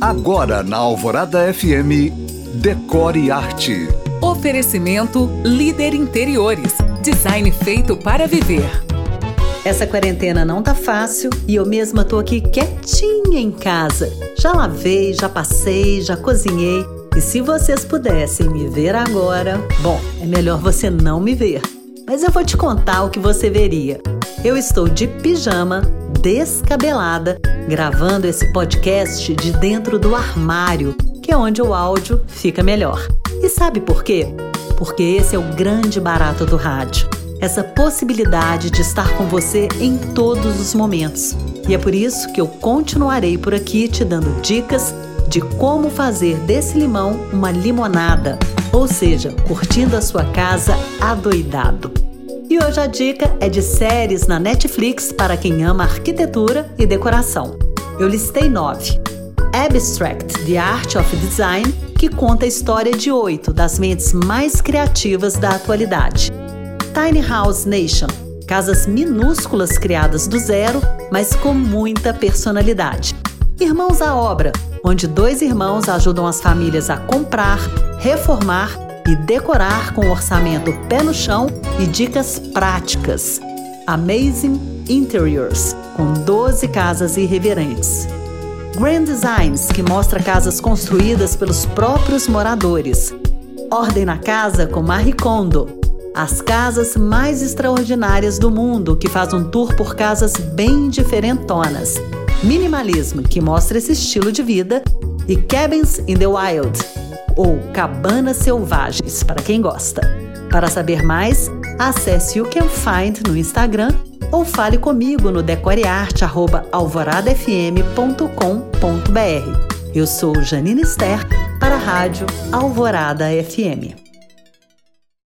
Agora na Alvorada FM, Decore Arte. Oferecimento Líder Interiores. Design feito para viver. Essa quarentena não tá fácil e eu mesma tô aqui quietinha em casa. Já lavei, já passei, já cozinhei. E se vocês pudessem me ver agora, bom, é melhor você não me ver. Mas eu vou te contar o que você veria. Eu estou de pijama, descabelada, gravando esse podcast de dentro do armário, que é onde o áudio fica melhor. E sabe por quê? Porque esse é o grande barato do rádio. Essa possibilidade de estar com você em todos os momentos. E é por isso que eu continuarei por aqui te dando dicas de como fazer desse limão uma limonada, ou seja, curtindo a sua casa adoidado. E hoje a dica é de séries na Netflix para quem ama arquitetura e decoração. Eu listei nove. Abstract, The Art of Design, que conta a história de oito das mentes mais criativas da atualidade. Tiny House Nation, casas minúsculas criadas do zero, mas com muita personalidade. Irmãos à Obra, onde dois irmãos ajudam as famílias a comprar, reformar e decorar com orçamento pé no chão e dicas práticas. Amazing Interiors, com 12 casas irreverentes. Grand Designs, que mostra casas construídas pelos próprios moradores. Ordem na Casa com Marie Kondo. As casas mais extraordinárias do mundo, que faz um tour por casas bem diferentonas. Minimalismo, que mostra esse estilo de vida. E Cabins in the Wild, ou Cabanas Selvagens, para quem gosta. Para saber mais, acesse You Can Find no Instagram ou fale comigo no decorearte.alvoradafm.com.br. Eu sou Janine Ster para a Rádio Alvorada FM.